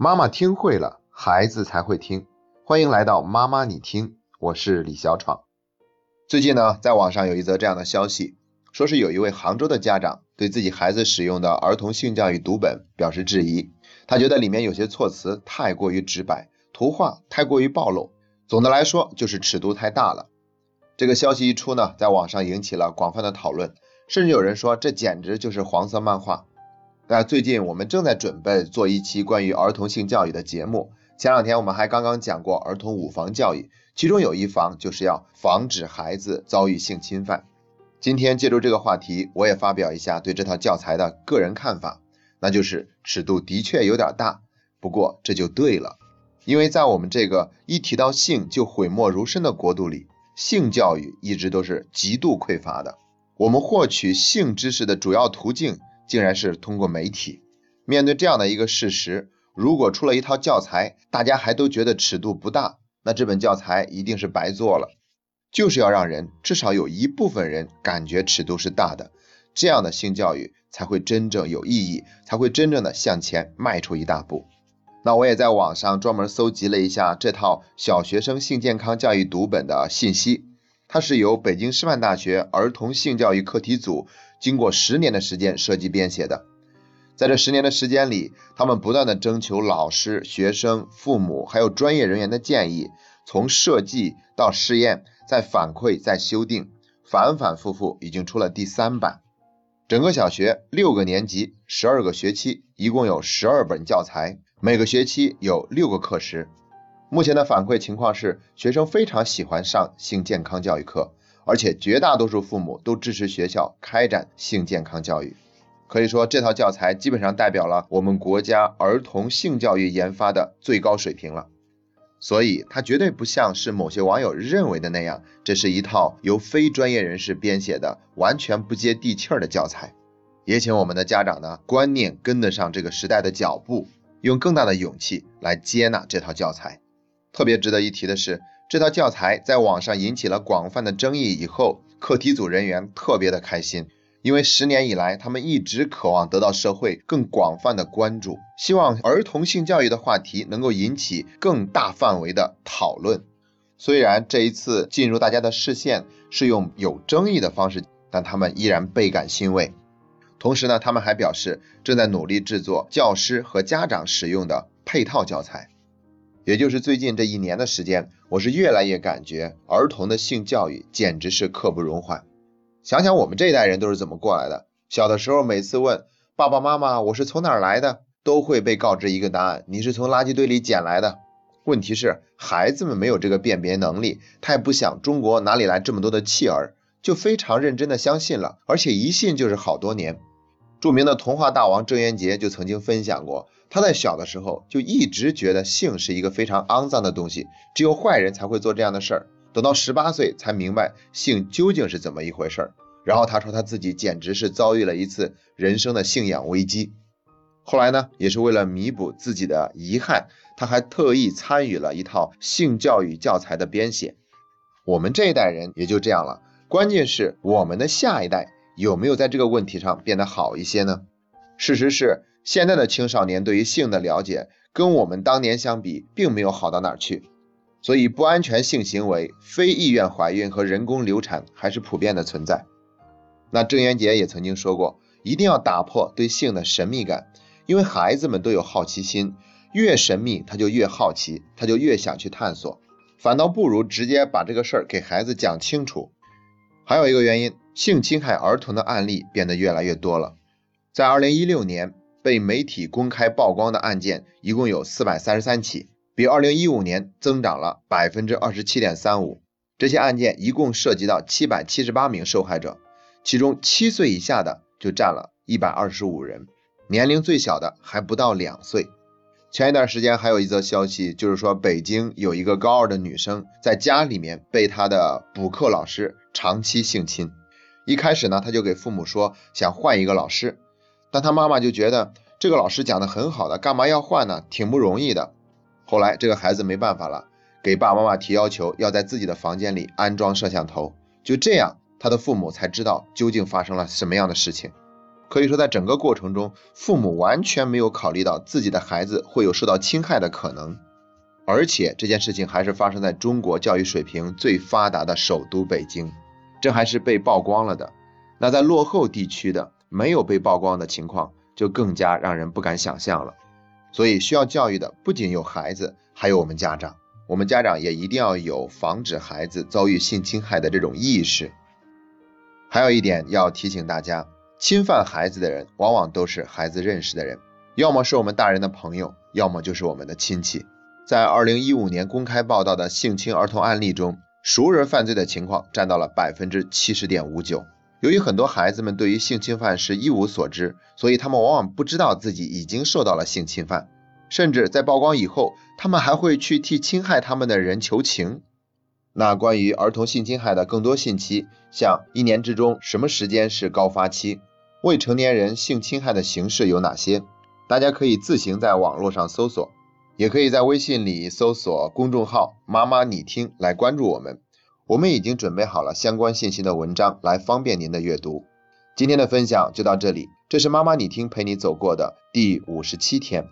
妈妈听会了，孩子才会听。欢迎来到妈妈你听，我是李小闯。最近呢，在网上有一则这样的消息，说是有一位杭州的家长对自己孩子使用的儿童性教育读本表示质疑，他觉得里面有些措辞太过于直白，图画太过于暴露，总的来说就是尺度太大了。这个消息一出呢，在网上引起了广泛的讨论，甚至有人说这简直就是黄色漫画。那最近我们正在准备做一期关于儿童性教育的节目，前两天我们还刚刚讲过儿童五防教育，其中有一防就是要防止孩子遭遇性侵犯。今天借助这个话题，我也发表一下对这套教材的个人看法，那就是尺度的确有点大，不过这就对了，因为在我们这个一提到性就讳莫如深的国度里。性教育一直都是极度匮乏的，我们获取性知识的主要途径竟然是通过媒体。面对这样的一个事实，如果出了一套教材，大家还都觉得尺度不大，那这本教材一定是白做了。就是要让人至少有一部分人感觉尺度是大的，这样的性教育才会真正有意义，才会真正的向前迈出一大步。那我也在网上专门搜集了一下这套小学生性健康教育读本的信息，它是由北京师范大学儿童性教育课题组经过十年的时间设计编写的。在这十年的时间里，他们不断的征求老师、学生、父母还有专业人员的建议，从设计到试验，再反馈再修订，反反复复，已经出了第三版。整个小学六个年级，十二个学期，一共有十二本教材。每个学期有六个课时，目前的反馈情况是，学生非常喜欢上性健康教育课，而且绝大多数父母都支持学校开展性健康教育。可以说，这套教材基本上代表了我们国家儿童性教育研发的最高水平了。所以，它绝对不像是某些网友认为的那样，这是一套由非专业人士编写的、完全不接地气儿的教材。也请我们的家长呢，观念跟得上这个时代的脚步。用更大的勇气来接纳这套教材。特别值得一提的是，这套教材在网上引起了广泛的争议以后，课题组人员特别的开心，因为十年以来，他们一直渴望得到社会更广泛的关注，希望儿童性教育的话题能够引起更大范围的讨论。虽然这一次进入大家的视线是用有争议的方式，但他们依然倍感欣慰。同时呢，他们还表示正在努力制作教师和家长使用的配套教材。也就是最近这一年的时间，我是越来越感觉儿童的性教育简直是刻不容缓。想想我们这一代人都是怎么过来的，小的时候每次问爸爸妈妈我是从哪儿来的，都会被告知一个答案：你是从垃圾堆里捡来的。问题是孩子们没有这个辨别能力，他也不想中国哪里来这么多的弃儿，就非常认真的相信了，而且一信就是好多年。著名的童话大王郑渊洁就曾经分享过，他在小的时候就一直觉得性是一个非常肮脏的东西，只有坏人才会做这样的事儿。等到十八岁才明白性究竟是怎么一回事儿。然后他说他自己简直是遭遇了一次人生的信仰危机。后来呢，也是为了弥补自己的遗憾，他还特意参与了一套性教育教材的编写。我们这一代人也就这样了，关键是我们的下一代。有没有在这个问题上变得好一些呢？事实是，现在的青少年对于性的了解跟我们当年相比，并没有好到哪儿去。所以，不安全性行为、非意愿怀孕和人工流产还是普遍的存在。那郑渊洁也曾经说过，一定要打破对性的神秘感，因为孩子们都有好奇心，越神秘他就越好奇，他就越想去探索，反倒不如直接把这个事儿给孩子讲清楚。还有一个原因。性侵害儿童的案例变得越来越多了。在二零一六年，被媒体公开曝光的案件一共有四百三十三起，比二零一五年增长了百分之二十七点三五。这些案件一共涉及到七百七十八名受害者，其中七岁以下的就占了一百二十五人，年龄最小的还不到两岁。前一段时间还有一则消息，就是说北京有一个高二的女生在家里面被她的补课老师长期性侵。一开始呢，她就给父母说想换一个老师，但她妈妈就觉得这个老师讲的很好的，干嘛要换呢？挺不容易的。后来这个孩子没办法了，给爸爸妈妈提要求，要在自己的房间里安装摄像头。就这样，他的父母才知道究竟发生了什么样的事情。可以说，在整个过程中，父母完全没有考虑到自己的孩子会有受到侵害的可能，而且这件事情还是发生在中国教育水平最发达的首都北京，这还是被曝光了的。那在落后地区的没有被曝光的情况，就更加让人不敢想象了。所以，需要教育的不仅有孩子，还有我们家长。我们家长也一定要有防止孩子遭遇性侵害的这种意识。还有一点要提醒大家。侵犯孩子的人，往往都是孩子认识的人，要么是我们大人的朋友，要么就是我们的亲戚。在二零一五年公开报道的性侵儿童案例中，熟人犯罪的情况占到了百分之七十点五九。由于很多孩子们对于性侵犯是一无所知，所以他们往往不知道自己已经受到了性侵犯，甚至在曝光以后，他们还会去替侵害他们的人求情。那关于儿童性侵害的更多信息，像一年之中什么时间是高发期？未成年人性侵害的形式有哪些？大家可以自行在网络上搜索，也可以在微信里搜索公众号“妈妈你听”来关注我们。我们已经准备好了相关信息的文章，来方便您的阅读。今天的分享就到这里，这是妈妈你听陪你走过的第五十七天。